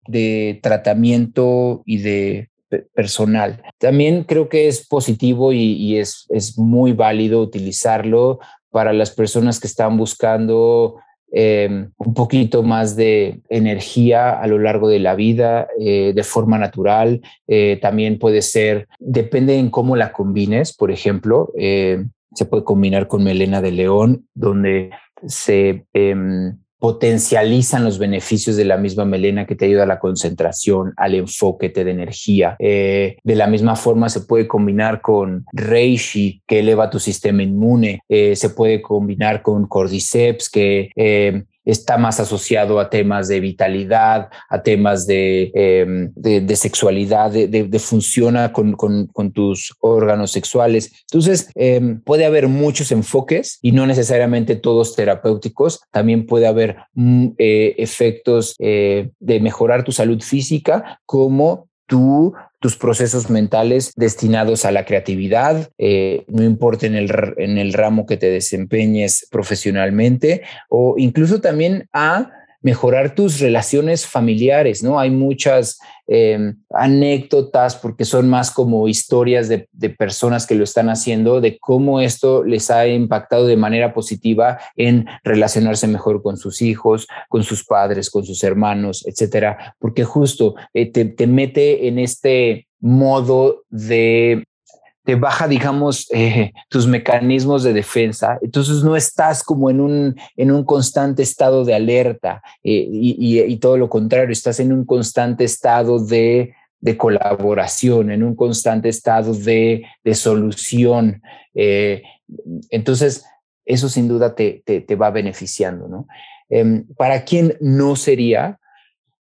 tratamiento y de personal. También creo que es positivo y, es, es muy válido utilizarlo para las personas que están buscando em, un poquito más de energía a lo largo de la vida eh, de forma natural. Eh, también puede ser, depende en cómo la combines, por ejemplo, eh, se puede combinar con melena de león, donde se em, potencializan los beneficios de la misma melena que te ayuda a la concentración, al enfoque, te energía. Eh, de la misma forma se puede combinar con reishi, que eleva tu sistema inmune. Eh, se puede combinar con cordyceps, que eh, está más asociado a temas de vitalidad, a temas de, em, de, sexualidad, de, de, funciona con, con, con, tus órganos sexuales. Entonces, em, puede haber muchos enfoques y no necesariamente todos terapéuticos. También puede haber mm, eh, efectos eh, de mejorar tu salud física como tú tus procesos mentales destinados a la creatividad, eh, no importa en el, en el ramo que te desempeñes profesionalmente, o incluso también a mejorar tus relaciones familiares, ¿no? Hay muchas em, anécdotas, porque son más como historias de, personas que lo están haciendo, de cómo esto les ha impactado de manera positiva en relacionarse mejor con sus hijos, con sus padres, con sus hermanos, etcétera, porque justo eh, te, te mete en este modo de te baja, digamos, eh, tus mecanismos de defensa. Entonces no estás como en un, en un constante estado de alerta eh, y, todo lo contrario, estás en un constante estado de, colaboración, en un constante estado de, solución. Eh, entonces, eso sin duda te, te, va beneficiando, ¿no? Em, para quien no sería,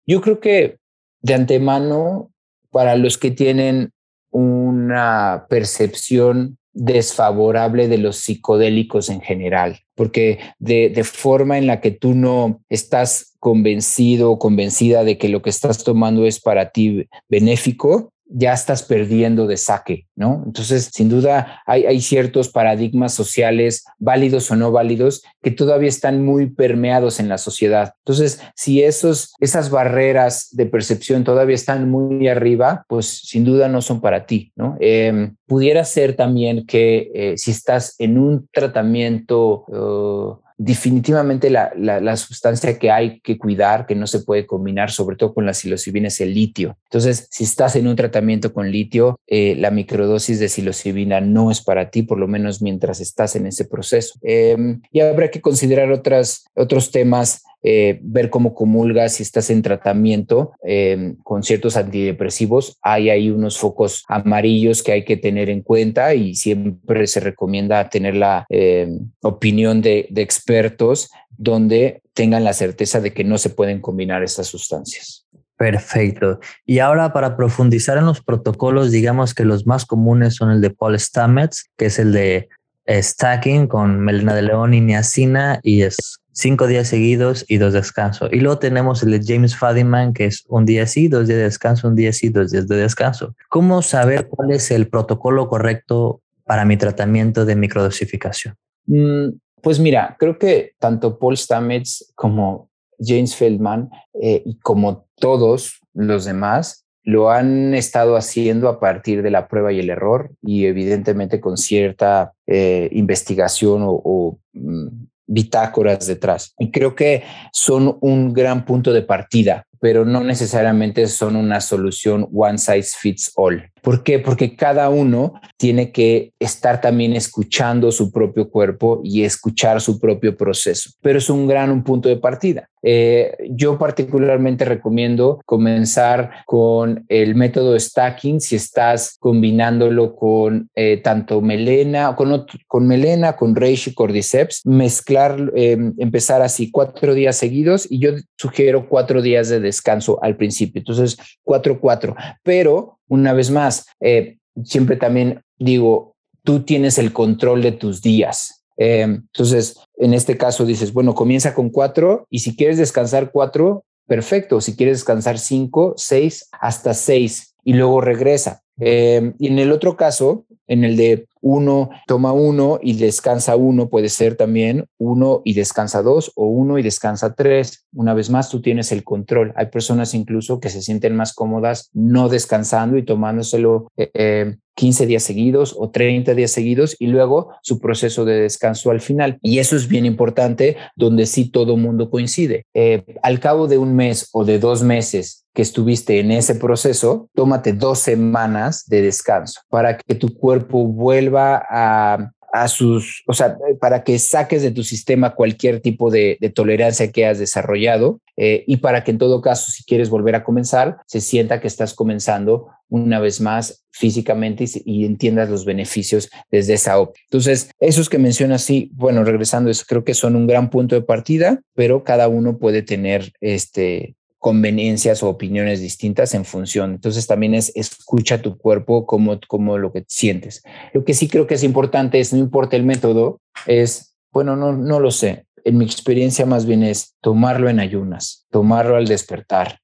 yo creo que de antemano, para los que tienen una percepción desfavorable de los psicodélicos en general, porque de, de, forma en la que tú no estás convencido o convencida de que lo que estás tomando es para ti benéfico, ya estás perdiendo de saque, ¿no? Entonces, sin duda, hay, ciertos paradigmas sociales, válidos o no válidos, que todavía están muy permeados en la sociedad. Entonces, si esos, esas barreras de percepción todavía están muy arriba, pues sin duda no son para ti, ¿no? Em, pudiera ser también que eh, si estás en un tratamiento... definitivamente la, la, sustancia que hay que cuidar, que no se puede combinar, sobre todo con la psilocibina, es el litio. Entonces, si estás en un tratamiento con litio, eh, la microdosis de psilocibina no es para ti, por lo menos mientras estás en ese proceso. Em, y habrá que considerar otros temas eh, ver cómo comulgas si estás en tratamiento em, con ciertos antidepresivos. Hay ahí unos focos amarillos que hay que tener en cuenta y siempre se recomienda tener la em, opinión de, de expertos donde tengan la certeza de que no se pueden combinar estas sustancias. Perfecto. Y ahora para profundizar en los protocolos, digamos que los más comunes son el de Paul Stamets, que es el de stacking con melena de león y niacina y es cinco días seguidos y dos descanso. Y luego tenemos el de James Fadiman, que es un día sí, dos días de descanso, un día sí, dos días de descanso. ¿Cómo saber cuál es el protocolo correcto para mi tratamiento de microdosificación? Mm, pues mira, creo que tanto Paul Stamets como James Feldman eh, y como todos los demás lo han estado haciendo a partir de la prueba y el error y evidentemente con cierta eh, investigación o, mm, bitácoras detrás. Y creo que son un gran punto de partida, pero no necesariamente son una solución one size fits all. ¿Por qué? Porque cada uno tiene que estar también escuchando su propio cuerpo y escuchar su propio proceso, pero es un gran punto de partida. Eh, yo particularmente recomiendo comenzar con el método stacking si estás combinándolo con eh, tanto melena, con, con melena, con reishi, cordyceps, mezclar, em, empezar así cuatro días seguidos y yo sugiero cuatro días de descanso al principio. Entonces, cuatro, cuatro, pero una vez más, eh, siempre también digo, tú tienes el control de tus días. Eh, entonces, en este caso dices, bueno, comienza con cuatro y si quieres descansar cuatro, perfecto. Si quieres descansar cinco, seis, hasta seis y luego regresa. Eh, y en el otro caso, en el de uno toma uno y descansa uno, puede ser también uno y descansa dos o uno y descansa tres. Una vez más, tú tienes el control. Hay personas incluso que se sienten más cómodas no descansando y tomándoselo eh, eh 15 días seguidos o 30 días seguidos y luego su proceso de descanso al final. Y eso es bien importante, donde sí todo mundo coincide. Eh, al cabo de un mes o de dos meses que estuviste en ese proceso, tómate dos semanas de descanso para que tu cuerpo vuelva a, a sus, o sea, para que saques de tu sistema cualquier tipo de, tolerancia que has desarrollado eh, y para que en todo caso, si quieres volver a comenzar, se sienta que estás comenzando una vez más físicamente y, entiendas los beneficios desde esa óptica. Entonces, esos que mencionas, sí, bueno, regresando, eso creo que son un gran punto de partida, pero cada uno puede tener este, conveniencias o opiniones distintas en función. Entonces también es escucha tu cuerpo como, como lo que sientes. Lo que sí creo que es importante es, no importa el método, es, bueno, no, no lo sé. En mi experiencia más bien es tomarlo en ayunas, tomarlo al despertar.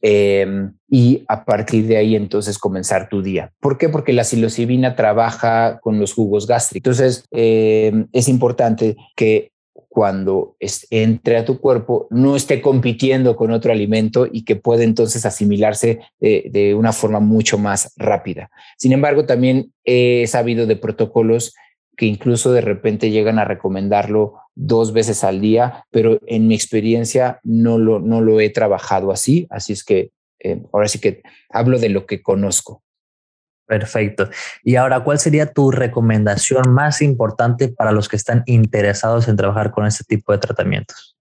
Em, y a partir de ahí entonces comenzar tu día. ¿Por qué? Porque la psilocibina trabaja con los jugos gástricos. Entonces em, es importante que cuando entre a tu cuerpo no esté compitiendo con otro alimento y que puede entonces asimilarse de, una forma mucho más rápida. Sin embargo, también he sabido de protocolos que incluso de repente llegan a recomendarlo dos veces al día, pero en mi experiencia no lo, no lo he trabajado así, así es que eh, ahora sí que hablo de lo que conozco. Perfecto. Y ahora, ¿cuál sería tu recomendación más importante para los que están interesados en trabajar con este tipo de tratamientos?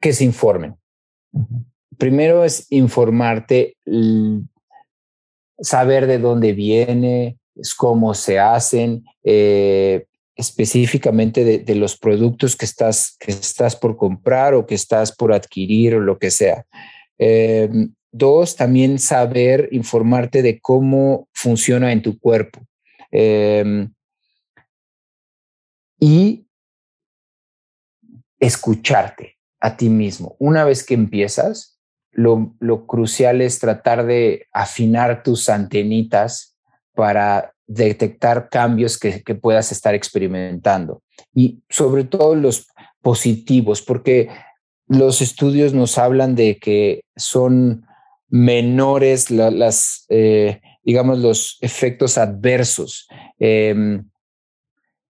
que se informen. Primero es informarte, saber de dónde viene, cómo se hacen, eh, específicamente de, los productos que estás, que estás por comprar o que estás por adquirir o lo que sea. Em, Dos, también saber informarte de cómo funciona en tu cuerpo. Em, y escucharte a ti mismo. Una vez que empiezas, lo, crucial es tratar de afinar tus antenitas para detectar cambios que, puedas estar experimentando. Y sobre todo los positivos, porque los estudios nos hablan de que son menores las, eh, digamos, los efectos adversos. Em,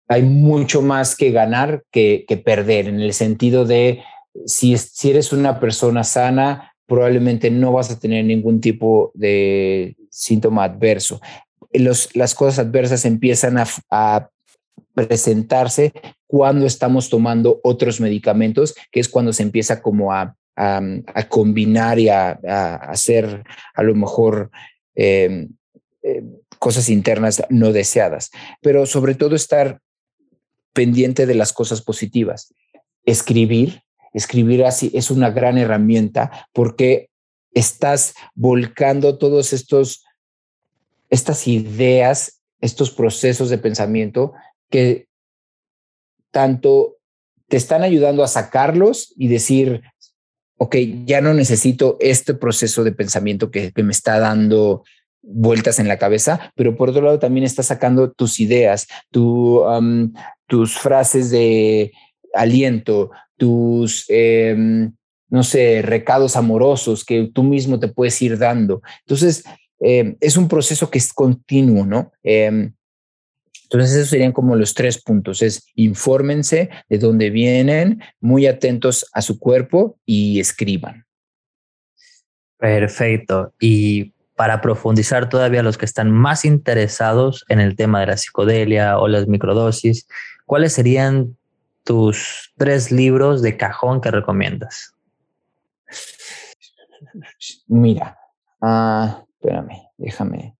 hay mucho más que ganar que, perder, en el sentido de si, eres una persona sana, probablemente no vas a tener ningún tipo de síntoma adverso. Las cosas adversas empiezan a, a presentarse cuando estamos tomando otros medicamentos, que es cuando se empieza como a a, combinar y a, hacer a lo mejor em, em, cosas internas no deseadas, pero sobre todo estar pendiente de las cosas positivas. Escribir, escribir así es una gran herramienta porque estás volcando todos estos, estas ideas, estos procesos de pensamiento que tanto te están ayudando a sacarlos y decir, ok, ya no necesito este proceso de pensamiento que, me está dando vueltas en la cabeza, pero por otro lado también está sacando tus ideas, tus frases de aliento, tus, em, no sé, recados amorosos que tú mismo te puedes ir dando. Entonces, em, es un proceso que es continuo, ¿no? Em, entonces, esos serían como los tres puntos. Es infórmense de dónde vienen, muy atentos a su cuerpo y escriban. Perfecto. Y para profundizar todavía los que están más interesados en el tema de la psicodelia o las microdosis, ¿cuáles serían tus tres libros de cajón que recomiendas? Mira, ah, espérame, déjame.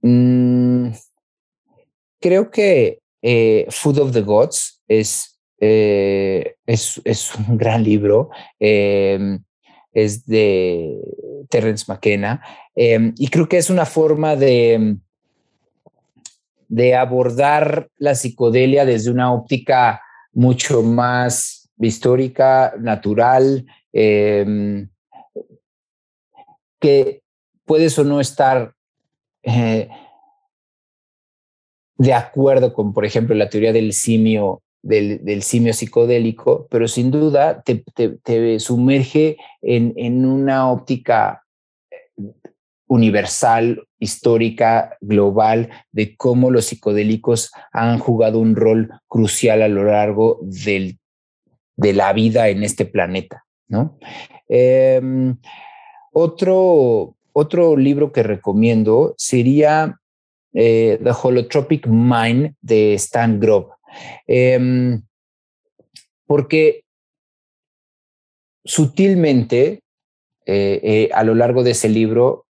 Mm, creo que eh, Food of the Gods es, eh, es, un gran libro. Em, es de Terence McKenna. Em, y creo que es una forma de, de abordar la psicodelia desde una óptica mucho más histórica, natural, em, que puedes o no estar eh, de acuerdo con, por ejemplo, la teoría del simio, del, simio psicodélico, pero sin duda te, sumerge en, en, una óptica universal, histórica, global, de cómo los psicodélicos han jugado un rol crucial a lo largo del, de la vida en este planeta. ¿no? Em, otro, otro libro que recomiendo sería eh, The Holotropic Mind de Stan Grob. Em, porque sutilmente, eh, eh, a lo largo de ese libro,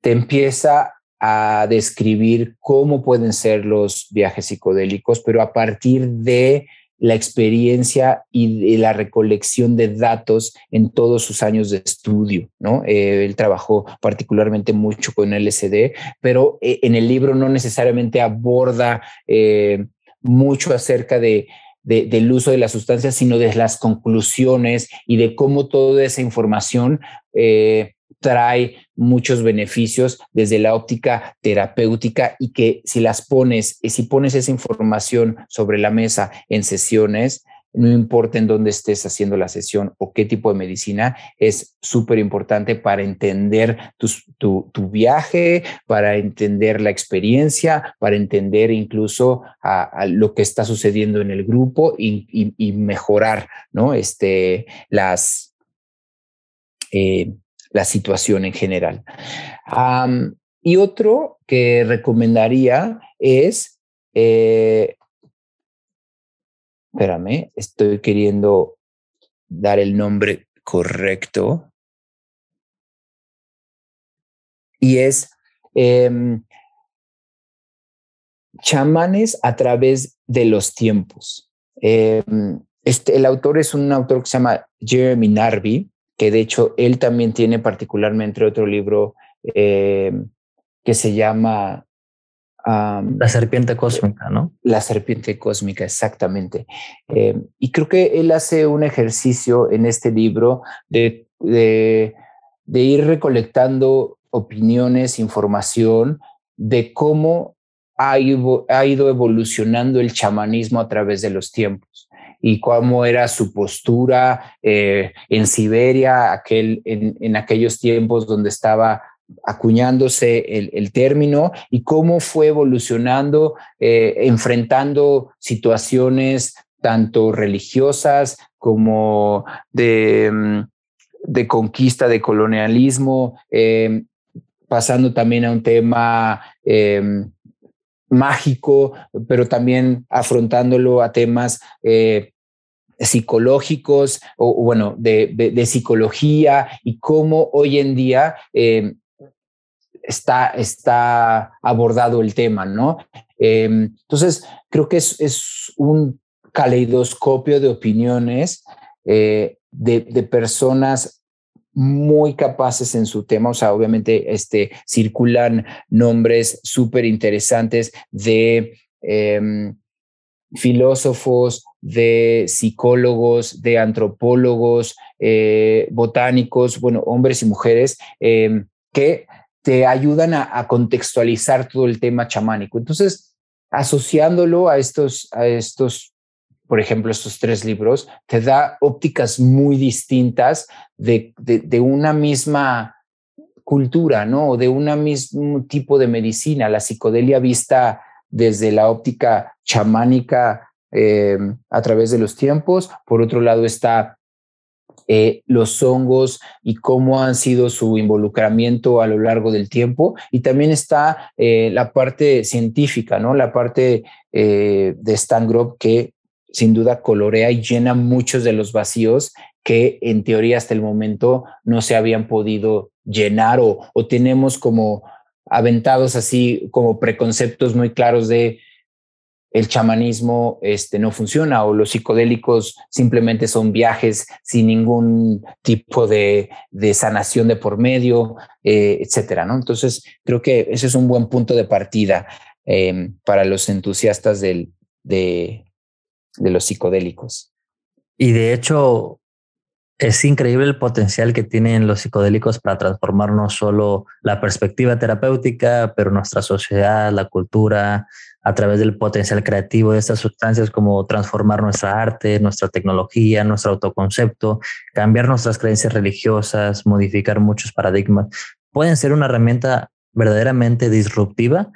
te empieza a describir cómo pueden ser los viajes psicodélicos, pero a partir de la experiencia y la recolección de datos en todos sus años de estudio, ¿no? Eh, él trabajó particularmente mucho con LSD, pero eh, en el libro no necesariamente aborda eh, mucho acerca de, del uso de la sustancia, sino de las conclusiones y de cómo toda esa información trae muchos beneficios desde la óptica terapéutica y que si las pones, si pones esa información sobre la mesa en sesiones, no importa en dónde estés haciendo la sesión o qué tipo de medicina, es súper importante para entender tu, viaje, para entender la experiencia, para entender incluso a, lo que está sucediendo en el grupo y, mejorar ¿no? este, las, eh, la situación en general. y otro que recomendaría es, eh, espérame, estoy queriendo dar el nombre correcto. Y es em, chamanes a través de los tiempos. Em, este, el autor es un autor que se llama Jeremy Narby que de hecho él también tiene particularmente otro libro eh, que se llama... la serpiente cósmica, ¿no? La serpiente cósmica, exactamente. Eh, y creo que él hace un ejercicio en este libro de, de, de ir recolectando opiniones, información de cómo ha ido evolucionando el chamanismo a través de los tiempos y cómo era su postura eh, en Siberia, aquel, en, aquellos tiempos donde estaba acuñándose el, término y cómo fue evolucionando, eh, enfrentando situaciones tanto religiosas como de, mm, de conquista, de colonialismo, em, pasando también a un tema em, mágico, pero también afrontándolo a temas eh, psicológicos o, bueno, de, psicología y cómo hoy en día eh, está, está abordado el tema, ¿no? Em, entonces, creo que es, un caleidoscopio de opiniones eh, de, personas muy capaces en su tema, o sea, obviamente este, circulan nombres súper interesantes de em, filósofos, de psicólogos, de antropólogos, eh, botánicos, bueno, hombres y mujeres em, que te ayudan a, contextualizar todo el tema chamánico. Entonces, asociándolo a estos, a estos, por ejemplo, estos tres libros, te da ópticas muy distintas de, de, una misma cultura, ¿no? O de un mismo tipo de medicina, la psicodelia vista desde la óptica chamánica eh, a través de los tiempos. Por otro lado está eh, los hongos y cómo han sido su involucramiento a lo largo del tiempo. Y también está eh, la parte científica, ¿no? La parte de Stan Grob que sin duda colorea y llena muchos de los vacíos que en teoría hasta el momento no se habían podido llenar o, o tenemos como aventados así como preconceptos muy claros de el chamanismo este, no funciona o los psicodélicos simplemente son viajes sin ningún tipo de, sanación de por medio, eh, etcétera. ¿no? Entonces, creo que ese es un buen punto de partida em, para los entusiastas del, de, de los psicodélicos. Y de hecho, es increíble el potencial que tienen los psicodélicos para transformar no solo la perspectiva terapéutica, pero nuestra sociedad, la cultura, a través del potencial creativo de estas sustancias, como transformar nuestra arte, nuestra tecnología, nuestro autoconcepto, cambiar nuestras creencias religiosas, modificar muchos paradigmas. Pueden ser una herramienta verdaderamente disruptiva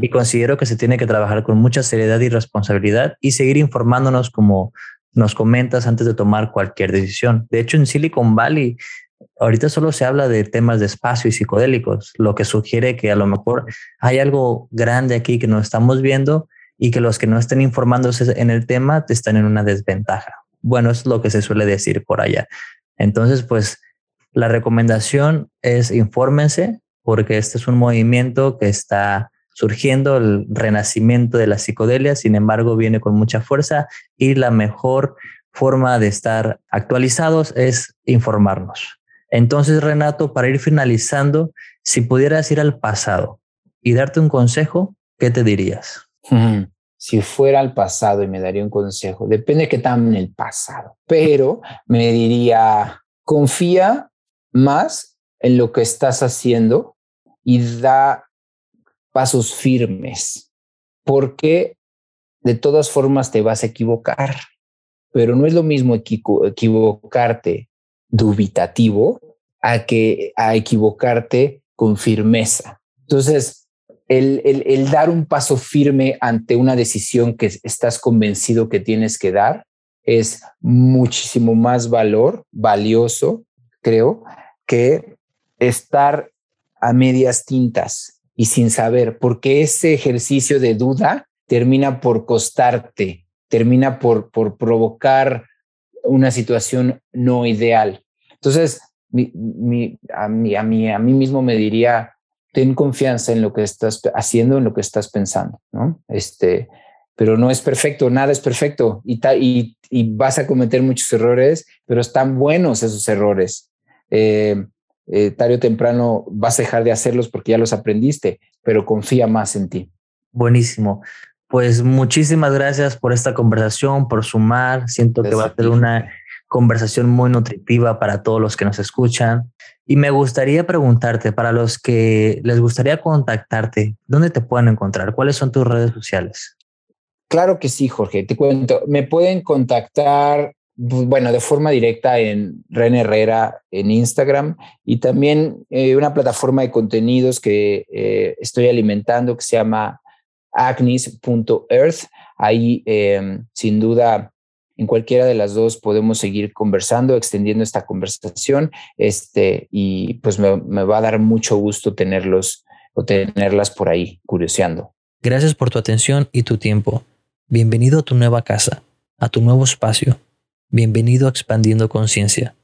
y considero que se tiene que trabajar con mucha seriedad y responsabilidad y seguir informándonos como nos comentas antes de tomar cualquier decisión. De hecho, en Silicon Valley, ahorita solo se habla de temas de espacio y psicodélicos, lo que sugiere que a lo mejor hay algo grande aquí que no estamos viendo y que los que no estén informándose en el tema están en una desventaja. Bueno, es lo que se suele decir por allá. Entonces, pues la recomendación es infórmense porque este es un movimiento que está surgiendo el renacimiento de la psicodelia, sin embargo viene con mucha fuerza y la mejor forma de estar actualizados es informarnos. Entonces, Renato, para ir finalizando, si pudieras ir al pasado y darte un consejo, ¿qué te dirías? Si fuera al pasado y me daría un consejo, depende de qué tan en el pasado, pero me diría, confía más en lo que estás haciendo y da pasos firmes, porque de todas formas te vas a equivocar, pero no es lo mismo equivocarte dubitativo a que a equivocarte con firmeza. Entonces, el, el, el, dar un paso firme ante una decisión que estás convencido que tienes que dar es muchísimo más valor, valioso, creo, que estar a medias tintas y sin saber, porque ese ejercicio de duda termina por costarte, termina por, por provocar una situación no ideal. Entonces, mi, a, mí, a, mí, a mí mismo me diría, ten confianza en lo que estás haciendo, en lo que estás pensando, ¿no? Este, pero no es perfecto, nada es perfecto y, y, y vas a cometer muchos errores, pero están buenos esos errores. Eh, eh, tarde o temprano vas a dejar de hacerlos porque ya los aprendiste, pero confía más en ti. Buenísimo. Pues muchísimas gracias por esta conversación, por sumar. Siento que va a ser una conversación muy nutritiva para todos los que nos escuchan. Y me gustaría preguntarte, para los que les gustaría contactarte, ¿dónde te pueden encontrar? ¿Cuáles son tus redes sociales? Claro que sí, Jorge. Te cuento. Me pueden contactar pues, bueno, de forma directa en Ren Herrera en Instagram y también eh, una plataforma de contenidos que eh, estoy alimentando que se llama agnis.earth. Ahí, em, sin duda, en cualquiera de las dos podemos seguir conversando, extendiendo esta conversación. Este, y pues me, me va a dar mucho gusto tenerlos o tenerlas por ahí curioseando. Gracias por tu atención y tu tiempo. Bienvenido a tu nueva casa, a tu nuevo espacio Bienvenido a Expandiendo Conciencia.